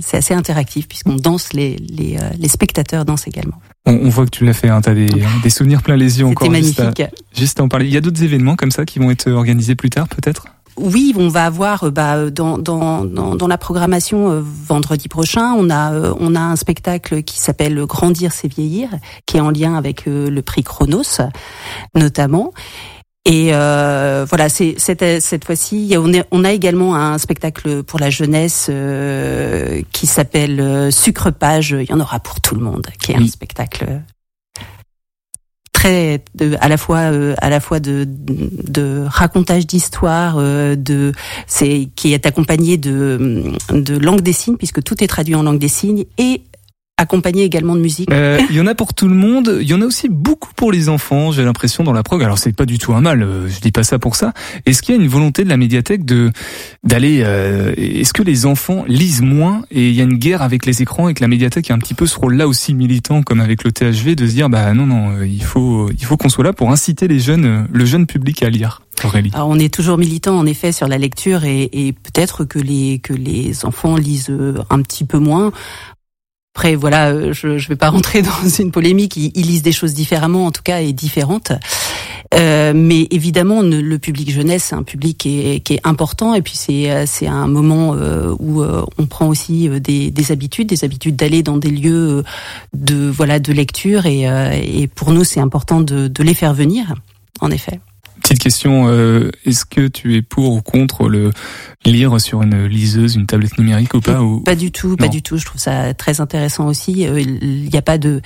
c'est assez interactif puisqu'on danse les les, les spectateurs dansent également. On, voit que tu l'as fait, hein, tu as des, des, souvenirs plein les yeux encore. magnifique. Juste à, juste à en parler. Il y a d'autres événements comme ça qui vont être organisés plus tard peut-être? Oui, on va avoir euh, bah, dans, dans, dans, la programmation euh, vendredi prochain, on a euh, on a un spectacle qui s'appelle Grandir c'est vieillir, qui est en lien avec le prix Chronos notamment. Et euh, voilà, c'est cette, cette fois-ci, on, on, a également un spectacle pour la jeunesse euh, qui s'appelle euh, Sucre Page. Il y en aura pour tout le monde, qui est un spectacle très de, à la fois euh, à la fois de, de racontage d'histoire, euh, de c'est qui est accompagné de de langue des signes puisque tout est traduit en langue des signes et accompagné également de musique? Euh, il y en a pour tout le monde. Il y en a aussi beaucoup pour les enfants. J'ai l'impression dans la prog. Alors c'est pas du tout un mal. Euh, je dis pas ça pour ça. Est-ce qu'il y a une volonté de la médiathèque de d'aller euh, Est-ce que les enfants lisent moins et il y a une guerre avec les écrans et que la médiathèque a un petit peu ce rôle-là aussi militant comme avec le THV de se dire bah non non il faut il faut qu'on soit là pour inciter les jeunes le jeune public à lire. Aurélie. Alors, on est toujours militant en effet sur la lecture et, et peut-être que les que les enfants lisent un petit peu moins. Après, voilà, euh, je ne vais pas rentrer dans une polémique. Ils, lisent des choses différemment, en tout cas, et différentes. Euh, mais évidemment, le public jeunesse, c'est un public qui est, important. Et puis, c'est euh, c'est un moment où on prend aussi des, des habitudes, des habitudes d'aller dans des lieux de voilà de lecture. Et, pour nous, c'est important de, de les faire venir, en effet. Petite question, est-ce que tu es pour ou contre le lire sur une liseuse, une tablette numérique ou pas ou... Pas du tout, pas du tout. Je trouve ça très intéressant aussi. Euh, il n'y a pas de,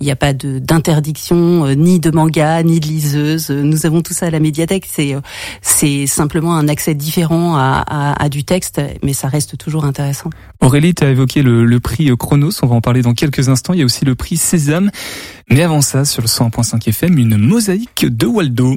il n'y a pas de d'interdiction euh, ni de manga ni de liseuse. Nous avons tout ça à la médiathèque. C'est c'est simplement un accès différent à, à, à, du texte, mais ça reste toujours intéressant. Aurélie, tu as évoqué le, le prix Chronos. On va en parler dans quelques instants. Il y a aussi le prix Sésame. Mais avant ça, sur le 100.5 FM, une mosaïque de Waldo.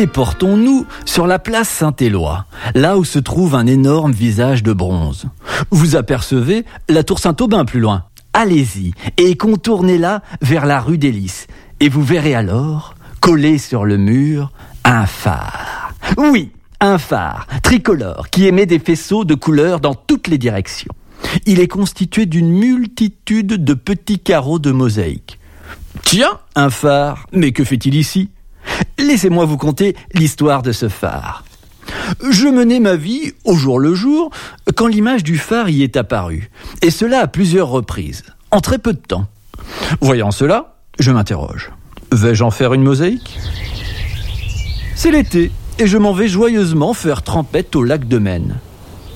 Téléportons-nous sur la place Saint-Éloi, là où se trouve un énorme visage de bronze. Vous apercevez la tour Saint-Aubin plus loin. Allez-y et contournez-la vers la rue des Lys. Et vous verrez alors, collé sur le mur, un phare. Oui, un phare tricolore qui émet des faisceaux de couleurs dans toutes les directions. Il est constitué d'une multitude de petits carreaux de mosaïque. Tiens, un phare, mais que fait-il ici? Laissez-moi vous conter l'histoire de ce phare. Je menais ma vie au jour le jour quand l'image du phare y est apparue, et cela à plusieurs reprises, en très peu de temps. Voyant cela, je m'interroge. Vais-je en faire une mosaïque? C'est l'été, et je m'en vais joyeusement faire trempette au lac de Maine.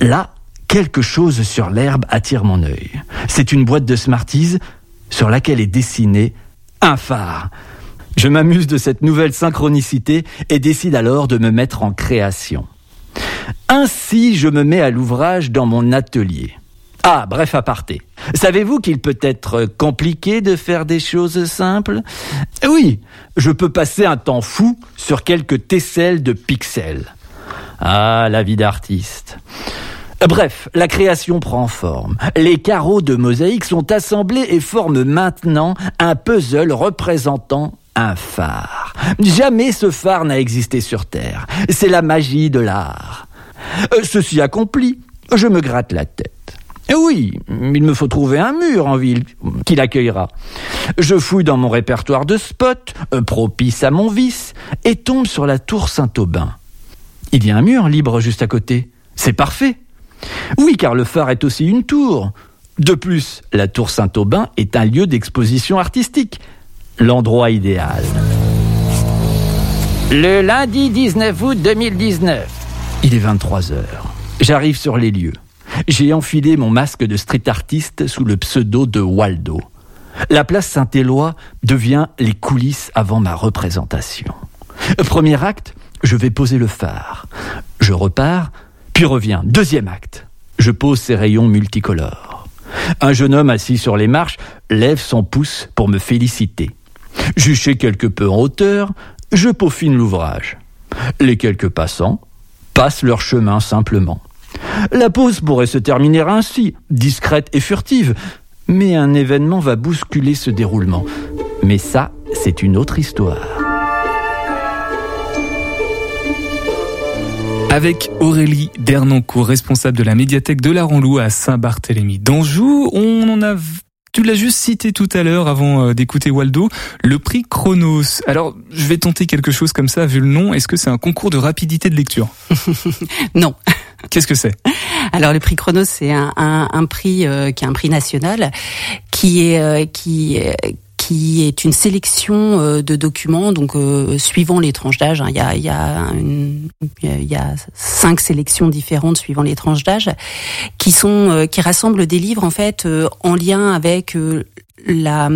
Là, quelque chose sur l'herbe attire mon œil. C'est une boîte de Smarties sur laquelle est dessiné un phare. Je m'amuse de cette nouvelle synchronicité et décide alors de me mettre en création. Ainsi, je me mets à l'ouvrage dans mon atelier. Ah, bref aparté. Savez-vous qu'il peut être compliqué de faire des choses simples? Oui, je peux passer un temps fou sur quelques tesselles de pixels. Ah, la vie d'artiste. Bref, la création prend forme. Les carreaux de mosaïque sont assemblés et forment maintenant un puzzle représentant un phare. Jamais ce phare n'a existé sur Terre. C'est la magie de l'art. Euh, ceci accompli, je me gratte la tête. Oui, il me faut trouver un mur en ville qui l'accueillera. Je fouille dans mon répertoire de spots, euh, propice à mon vice, et tombe sur la tour Saint-Aubin. Il y a un mur libre juste à côté. C'est parfait. Oui, car le phare est aussi une tour. De plus, la tour Saint-Aubin est un lieu d'exposition artistique. L'endroit idéal. Le lundi 19 août 2019. Il est 23 heures. J'arrive sur les lieux. J'ai enfilé mon masque de street artiste sous le pseudo de Waldo. La place Saint-Éloi devient les coulisses avant ma représentation. Premier acte, je vais poser le phare. Je repars, puis reviens. Deuxième acte, je pose ces rayons multicolores. Un jeune homme assis sur les marches lève son pouce pour me féliciter. Juché quelque peu en hauteur, je peaufine l'ouvrage. Les quelques passants passent leur chemin simplement. La pause pourrait se terminer ainsi, discrète et furtive, mais un événement va bousculer ce déroulement. Mais ça, c'est une autre histoire. Avec Aurélie Dernancourt, responsable de la médiathèque de la Ranlou à Saint-Barthélemy d'Anjou, on en a tu l'as juste cité tout à l'heure avant euh, d'écouter Waldo, le prix Chronos. Alors, je vais tenter quelque chose comme ça vu le nom. Est-ce que c'est un concours de rapidité de lecture Non. Qu'est-ce que c'est? Alors le prix Chronos, c'est un, un, un, prix euh, qui est un prix national, qui est euh, qui qui est une sélection euh, de documents, donc euh, suivant les tranches d'âge. Hein, il y a, y, y a cinq sélections différentes suivant les tranches d'âge, qui sont euh, qui rassemblent des livres en fait en lien avec la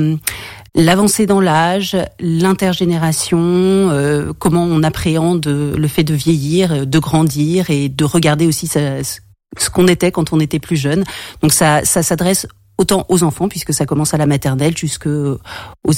l'avancée dans l'âge, l'intergénération, comment on appréhende le fait de vieillir, de grandir et de regarder aussi ce qu'on était quand on était plus jeune. Donc ça, ça s'adresse autant aux enfants puisque ça commence à la maternelle jusqu'aux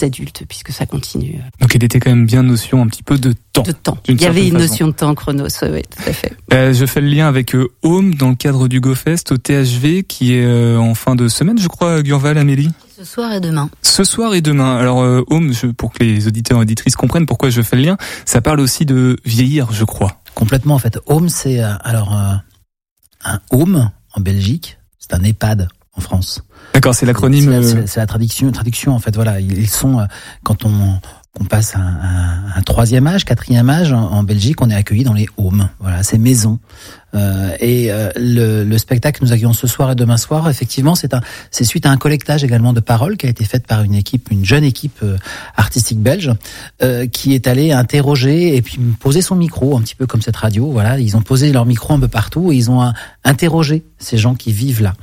adultes puisque ça continue. Donc il était quand même bien notion un petit peu de temps. De temps. Il y avait une notion de temps chronos, oui, tout à fait. Euh, je fais le lien avec euh, Home dans le cadre du GoFest au THV qui est euh, en fin de semaine, je crois, Gurval, Amélie. Ce soir et demain. Ce soir et demain. Alors euh, Home, je, pour que les auditeurs et auditrices comprennent pourquoi je fais le lien, ça parle aussi de vieillir, je crois. Complètement en fait. Home, c'est alors un home en Belgique, c'est un EHPAD en France. D'accord, c'est l'acronyme. Euh, c'est la, traduction, traduction en fait. Voilà, ils sont euh, quand on passe un, troisième âge, quatrième âge en, Belgique, on est accueilli dans les homes, voilà, ces maisons. Euh, et euh, le, le, spectacle que nous accueillons ce soir et demain soir, effectivement, c'est un, c'est suite à un collectage également de paroles qui a été fait par une équipe, une jeune équipe euh, artistique belge, euh, qui est allée interroger et puis poser son micro, un petit peu comme cette radio. Voilà, ils ont posé leur micro un peu partout et ils ont interrogé ces gens qui vivent là.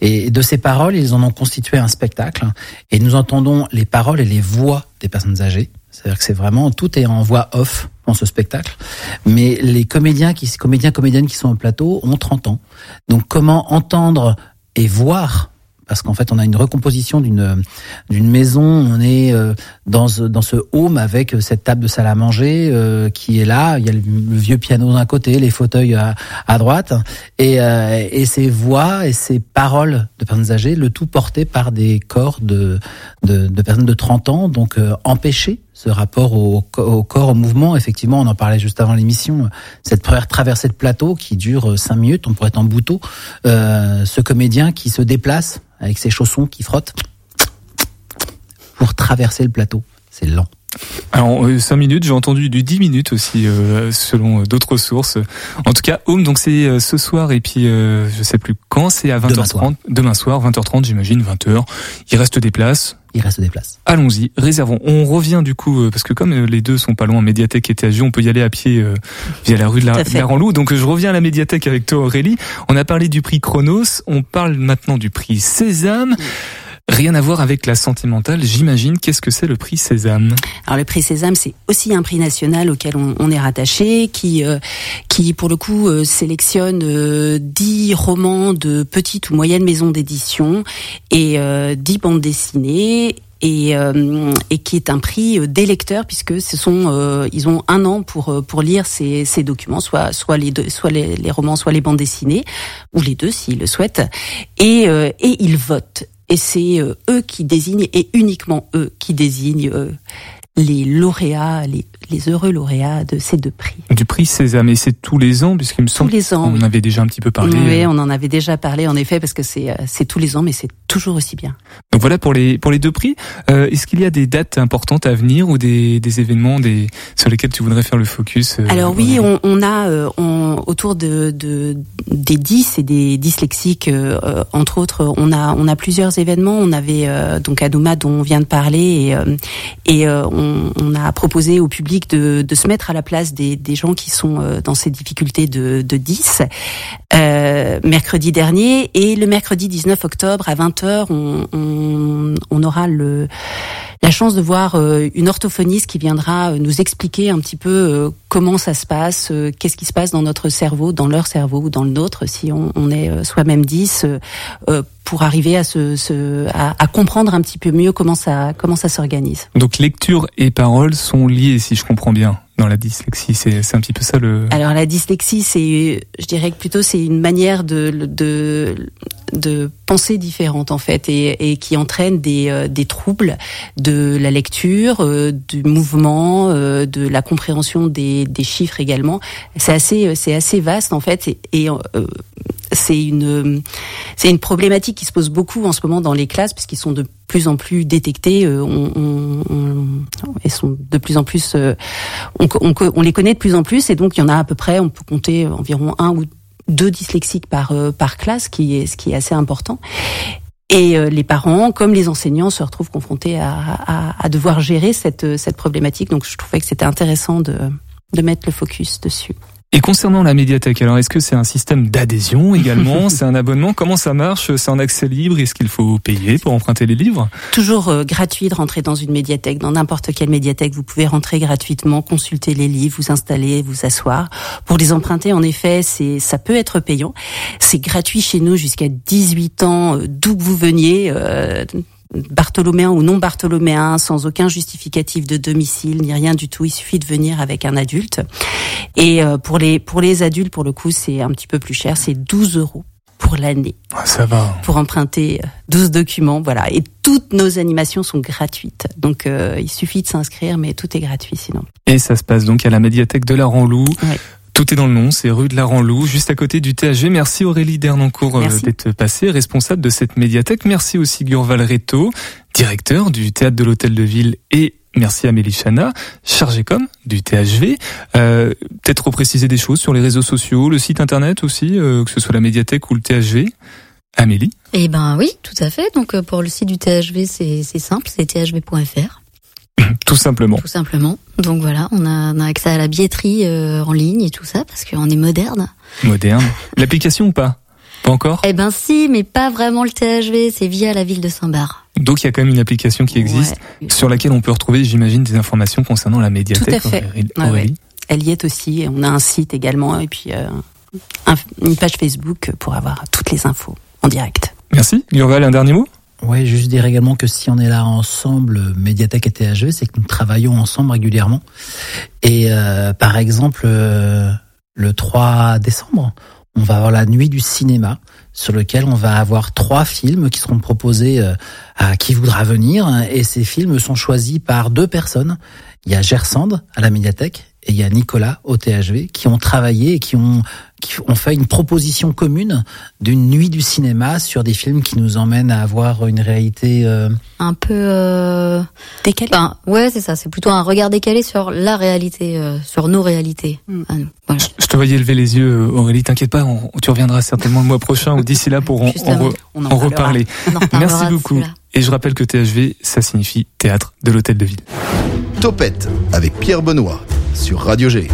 Et de ces paroles, ils en ont constitué un spectacle. Et nous entendons les paroles et les voix des personnes âgées. C'est-à-dire que c'est vraiment tout est en voix off dans ce spectacle. Mais les comédiens qui comédiens comédiennes qui sont au plateau ont 30 ans. Donc comment entendre et voir parce qu'en fait on a une recomposition d'une d'une maison, on est euh, dans dans ce home avec cette table de salle à manger euh, qui est là, il y a le, vieux piano d'un côté, les fauteuils à, à droite et euh, et ces voix et ces paroles de personnes âgées, le tout porté par des corps de de, de personnes de 30 ans donc empêchés ce rapport au, au, corps, au mouvement. Effectivement, on en parlait juste avant l'émission. Cette première traversée de plateau qui dure cinq minutes, on pourrait être en bouteau. Euh, ce comédien qui se déplace avec ses chaussons qui frottent pour traverser le plateau. C'est lent. Alors, 5 euh, minutes, j'ai entendu du 10 minutes aussi, euh, selon euh, d'autres sources. En tout cas, Home, donc c'est ce soir, et puis je sais plus quand, c'est à 20h30, demain soir, 20h30, j'imagine, 20h. Il reste des places. Il reste des places. Allons-y, réservons. On revient du coup, parce que comme les deux sont pas loin, médiathèque et THG, on peut y aller à pied via la rue de la, la Ranlou. Donc je reviens à la médiathèque avec toi Aurélie. On a parlé du prix Chronos, on parle maintenant du prix Sésame. Rien à voir avec la sentimentale, j'imagine. Qu'est-ce que c'est le prix Sésame? Alors le prix Sésame, c'est aussi un prix national auquel on, est rattaché, qui, euh, qui pour le coup euh, sélectionne euh, dix romans de petites ou moyennes maisons d'édition et dix bandes dessinées et, et qui est un prix des lecteurs puisque ce sont ils ont un an pour pour lire ces, ces documents soit soit les deux, soit les, les, romans soit les bandes dessinées ou les deux s'ils le souhaitent. Et et ils votent et c'est euh, eux qui désignent et uniquement eux qui désignent euh, les lauréats, les, les heureux lauréats de ces deux prix. Du prix Sésame, et c'est tous les ans, puisqu'il me semble qu'on en avait déjà un petit peu parlé. Oui, on en avait déjà parlé, en effet, parce que c'est euh, c'est tous les ans, mais c'est toujours aussi bien. Donc voilà pour les pour les deux prix. Euh, Est-ce qu'il y a des dates importantes à venir ou des, des événements des sur lesquels tu voudrais faire le focus euh, Alors oui, on, on a euh, on, autour de, de des 10 et des dyslexiques, euh, entre autres, on a on a plusieurs événements. On avait donc Adouma dont on vient de parler et, et on, on, a proposé au public de, se mettre à la place des, gens qui sont euh, dans ces difficultés de, de 10 euh, mercredi dernier. Et le mercredi 19 octobre à 20h on, aura la chance de voir euh, une orthophoniste qui viendra nous expliquer un petit peu comment ça se passe, qu'est-ce qui se passe dans notre cerveau, dans leur cerveau ou dans le nôtre, si on, on est soi-même 10, pour arriver à se, se à, à, comprendre un petit peu mieux comment ça comment ça s'organise. Donc lecture et parole sont liées, si je comprends bien dans la dyslexie C'est un petit peu ça le. Alors la dyslexie, c'est, je dirais que plutôt c'est une manière de, de de penser différente en fait et, et qui entraîne des, euh, des troubles de la lecture, euh, du mouvement, euh, de la compréhension des, des chiffres également. C'est assez c'est assez vaste en fait et, et c'est une c'est une problématique qui se pose beaucoup en ce moment dans les classes puisqu'ils sont de plus en plus détectés, euh, on, on, on, sont de plus en plus, euh, on, on, les connaît de plus en plus, et donc il y en a à peu près, on peut compter environ un ou deux dyslexiques par euh, par classe, qui est ce qui est assez important. Et les parents, comme les enseignants, se retrouvent confrontés à, à, à devoir gérer cette cette problématique. Donc je trouvais que c'était intéressant de de mettre le focus dessus. Et concernant la médiathèque, alors est-ce que c'est un système d'adhésion également C'est un abonnement Comment ça marche? C'est en accès libre? Est-ce qu'il faut payer pour emprunter les livres? Toujours euh, gratuit de rentrer dans une médiathèque. Dans n'importe quelle médiathèque, vous pouvez rentrer gratuitement, consulter les livres, vous installer, vous asseoir. Pour les emprunter, en effet, c'est ça peut être payant. C'est gratuit chez nous jusqu'à 18 ans, euh, d'où que vous veniez. Euh, bartholoméen ou non bartholoméen, sans aucun justificatif de domicile ni rien du tout. Il suffit de venir avec un adulte. Et euh, pour les pour les adultes, pour le coup, c'est un petit peu plus cher. C'est 12 euros pour l'année. Ah, ça va. Pour emprunter 12 euh, documents, voilà. Et toutes nos animations sont gratuites. Donc euh, il suffit de s'inscrire, mais tout est gratuit sinon. Et ça se passe donc à la médiathèque de la Ranlou. Tout est dans le nom, c'est rue de la Ranlou, juste à côté du THG. Merci Aurélie Dernancourt euh, d'être passée, responsable de cette médiathèque. Merci aussi Gurval Reto, directeur du théâtre de l'Hôtel de Ville et Merci à Mélichana, chargée com du THV. Euh, Peut-être repréciser des choses sur les réseaux sociaux, le site internet aussi, euh, que ce soit la médiathèque ou le THV. Amélie? Eh ben oui, tout à fait. Donc euh, pour le site du THV, c'est simple, c'est thv.fr. Tout simplement. Tout simplement. Donc voilà, on a, on a accès à la billetterie euh, en ligne et tout ça parce qu'on est moderne. Moderne. L'application ou pas? Pas encore? Eh ben si, mais pas vraiment le THV, c'est via la ville de Saint-Bar. Donc il y a quand même une application qui existe sur laquelle on peut retrouver, j'imagine, des informations concernant la médiathèque. Tout à fait. Aurélie. Elle y est aussi. On a un site également et puis euh, une page Facebook pour avoir toutes les infos en direct. Merci. Yurval, un dernier mot? Oui, juste dire également que si on est là ensemble, Médiathèque et THV, c'est que nous travaillons ensemble régulièrement. Et euh, par exemple, euh, le 3 décembre, on va avoir la nuit du cinéma sur lequel on va avoir trois films qui seront proposés euh, à qui voudra venir et ces films sont choisis par deux personnes il y a Gersande à la médiathèque et il y a Nicolas au THV qui ont travaillé et qui ont qui ont fait une proposition commune d'une nuit du cinéma sur des films qui nous emmènent à avoir une réalité euh... un peu euh... décalée. Ben, ouais, c'est ça. C'est plutôt un regard décalé sur la réalité, euh, sur nos réalités. Mm. nous. Voilà. Je te voyais lever les yeux, Aurélie. T'inquiète pas, on, tu reviendras certainement le mois prochain ou d'ici là pour en, en, re, on en, en reparler. On en reparlera Merci de beaucoup. Et je rappelle que THV, ça signifie Théâtre de l'Hôtel de Ville. Topette avec Pierre Benoît sur Radio G.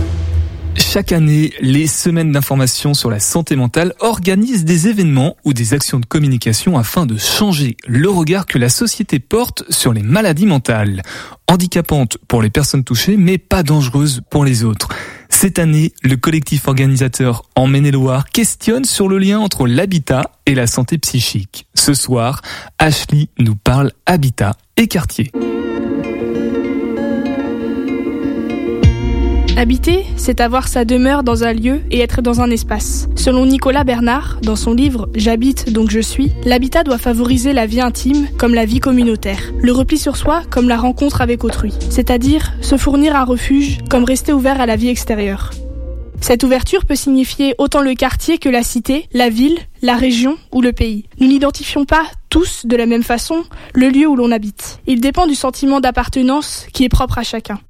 Chaque année, les semaines d'information sur la santé mentale organisent des événements ou des actions de communication afin de changer le regard que la société porte sur les maladies mentales. Handicapantes pour les personnes touchées, mais pas dangereuses pour les autres. Cette année, le collectif organisateur en Maine-et-Loire questionne sur le lien entre l'habitat et la santé psychique. Ce soir, Ashley nous parle habitat et quartier. Habiter, c'est avoir sa demeure dans un lieu et être dans un espace. Selon Nicolas Bernard, dans son livre J'habite donc je suis, l'habitat doit favoriser la vie intime comme la vie communautaire, le repli sur soi comme la rencontre avec autrui, c'est-à-dire se fournir un refuge comme rester ouvert à la vie extérieure. Cette ouverture peut signifier autant le quartier que la cité, la ville, la région ou le pays. Nous n'identifions pas tous de la même façon le lieu où l'on habite. Il dépend du sentiment d'appartenance qui est propre à chacun.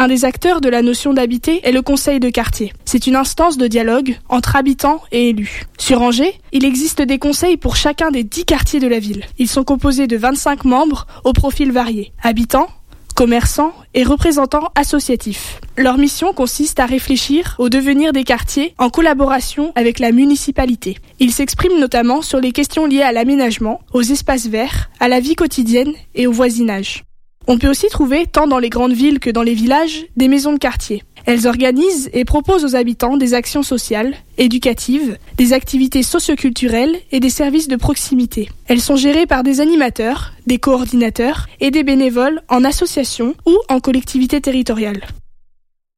Un des acteurs de la notion d'habiter est le conseil de quartier. C'est une instance de dialogue entre habitants et élus. Sur Angers, il existe des conseils pour chacun des 10 quartiers de la ville. Ils sont composés de 25 membres aux profils variés. Habitants, commerçants et représentants associatifs. Leur mission consiste à réfléchir au devenir des quartiers en collaboration avec la municipalité. Ils s'expriment notamment sur les questions liées à l'aménagement, aux espaces verts, à la vie quotidienne et au voisinage. On peut aussi trouver, tant dans les grandes villes que dans les villages, des maisons de quartier. Elles organisent et proposent aux habitants des actions sociales, éducatives, des activités socioculturelles et des services de proximité. Elles sont gérées par des animateurs, des coordinateurs et des bénévoles en association ou en collectivité territoriale.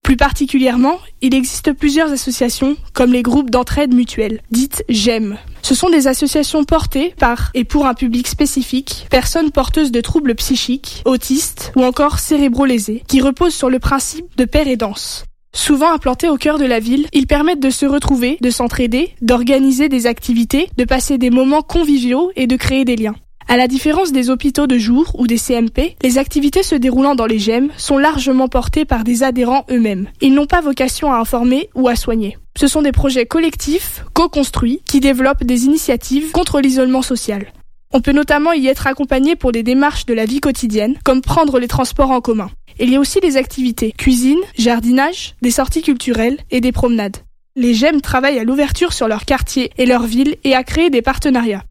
Plus particulièrement, il existe plusieurs associations, comme les groupes d'entraide mutuelle, dites GEM. Ce sont des associations portées par et pour un public spécifique, personnes porteuses de troubles psychiques, autistes ou encore cérébro-lésés, qui reposent sur le principe de paire et danse. Souvent implantés au cœur de la ville, ils permettent de se retrouver, de s'entraider, d'organiser des activités, de passer des moments conviviaux et de créer des liens. À la différence des hôpitaux de jour ou des CMP, les activités se déroulant dans les GEM sont largement portées par des adhérents eux-mêmes. Ils n'ont pas vocation à informer ou à soigner. Ce sont des projets collectifs, co-construits, qui développent des initiatives contre l'isolement social. On peut notamment y être accompagné pour des démarches de la vie quotidienne, comme prendre les transports en commun. Il y a aussi des activités cuisine, jardinage, des sorties culturelles et des promenades. Les GEM travaillent à l'ouverture sur leur quartier et leur ville et à créer des partenariats.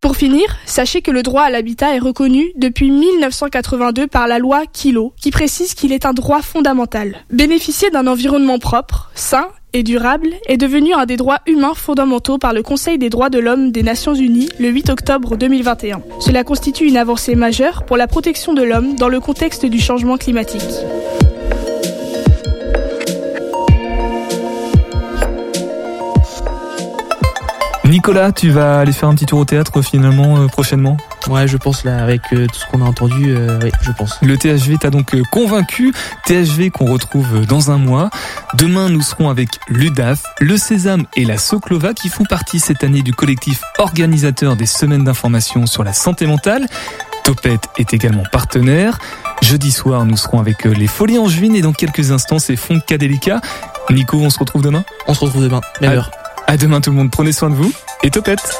Pour finir, sachez que le droit à l'habitat est reconnu depuis 1982 par la loi Kilo, qui précise qu'il est un droit fondamental. Bénéficier d'un environnement propre, sain et durable est devenu un des droits humains fondamentaux par le Conseil des droits de l'homme des Nations Unies le 8 octobre 2021. Cela constitue une avancée majeure pour la protection de l'homme dans le contexte du changement climatique. Nicolas, tu vas aller faire un petit tour au théâtre finalement euh, prochainement Ouais, je pense là, avec euh, tout ce qu'on a entendu, euh, oui, je pense. Le THV t'a donc convaincu. THV qu'on retrouve dans un mois. Demain, nous serons avec l'UDAF, le Sésame et la Soclova qui font partie cette année du collectif organisateur des semaines d'information sur la santé mentale. Topette est également partenaire. Jeudi soir, nous serons avec les Folies Angevines et dans quelques instants, c'est Funkadelica. Nico, on se retrouve demain? On se retrouve demain, même à, heure. À demain tout le monde, prenez soin de vous et Topette